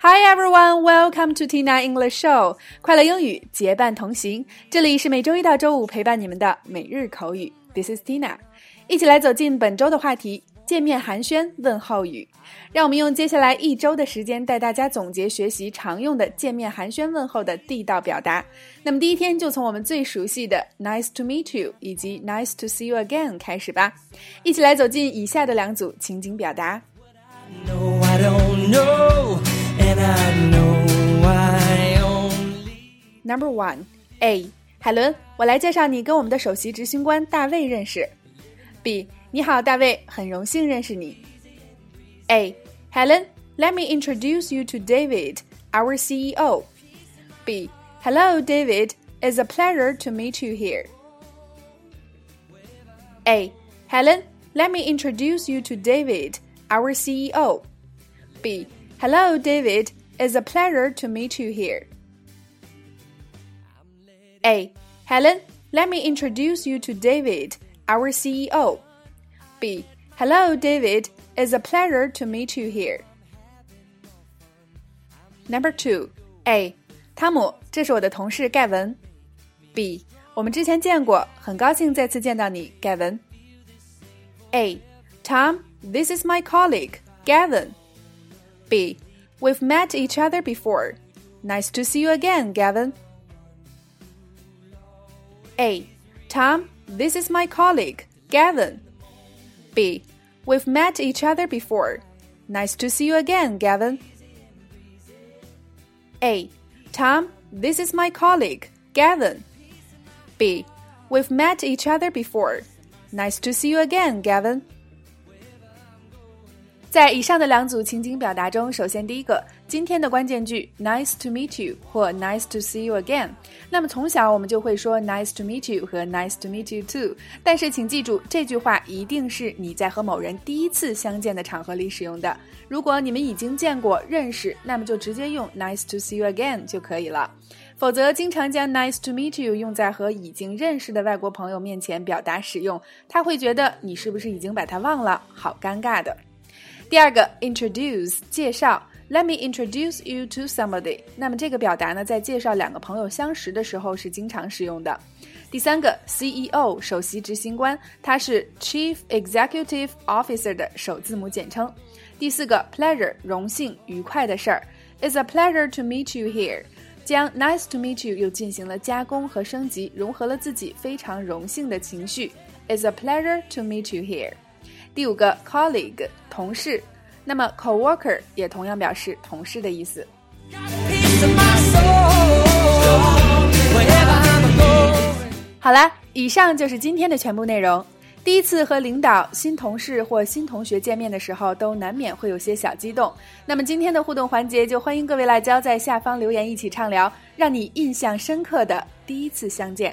Hi everyone, welcome to Tina English Show。快乐英语结伴同行，这里是每周一到周五陪伴你们的每日口语。This is Tina，一起来走进本周的话题——见面寒暄问候语。让我们用接下来一周的时间带大家总结学习常用的见面寒暄问候的地道表达。那么第一天就从我们最熟悉的 Nice to meet you 以及 Nice to see you again 开始吧。一起来走进以下的两组情景表达。No, I don't know, and I know I only. Number one, A. 海伦，我来介绍你跟我们的首席执行官大卫认识。B. 你好，大卫，很荣幸认识你。A. Helen, let me introduce you to David, our CEO. B. Hello, David. It's a pleasure to meet you here. A. Helen, let me introduce you to David, our CEO. B. Hello, David. It's a pleasure to meet you here. A. Helen, let me introduce you to David, our CEO. B. Hello, David. It's a pleasure to meet you here. Number two, A. 汤姆，这是我的同事盖文。B. 我们之前见过，很高兴再次见到你，盖文。A. Tom, this is my colleague, Gavin. B. We've met each other before. Nice to see you again, Gavin. A. Tom, this is my colleague, Gavin. B. We've met each other before. Nice to see you again, Gavin. A. Tom, this is my colleague, Gavin. B. We've met each other before. Nice to see you again, Gavin. 在以上的两组情景表达中，首先第一个，今天的关键句 “nice to meet you” 或 “nice to see you again”。那么从小我们就会说 “nice to meet you” 和 “nice to meet you too”。但是请记住，这句话一定是你在和某人第一次相见的场合里使用的。如果你们已经见过、认识，那么就直接用 “nice to see you again” 就可以了。否则，经常将 “nice to meet you” 用在和已经认识的外国朋友面前表达使用，他会觉得你是不是已经把他忘了？好尴尬的。第二个 introduce 介绍，Let me introduce you to somebody。那么这个表达呢，在介绍两个朋友相识的时候是经常使用的。第三个 CEO 首席执行官，它是 Chief Executive Officer 的首字母简称。第四个 pleasure 荣幸愉快的事儿，It's a pleasure to meet you here。将 nice to meet you 又进行了加工和升级，融合了自己非常荣幸的情绪。It's a pleasure to meet you here。第五个 colleague 同事，那么 coworker 也同样表示同事的意思。好啦，以上就是今天的全部内容。第一次和领导、新同事或新同学见面的时候，都难免会有些小激动。那么今天的互动环节，就欢迎各位辣椒在下方留言，一起畅聊，让你印象深刻的第一次相见。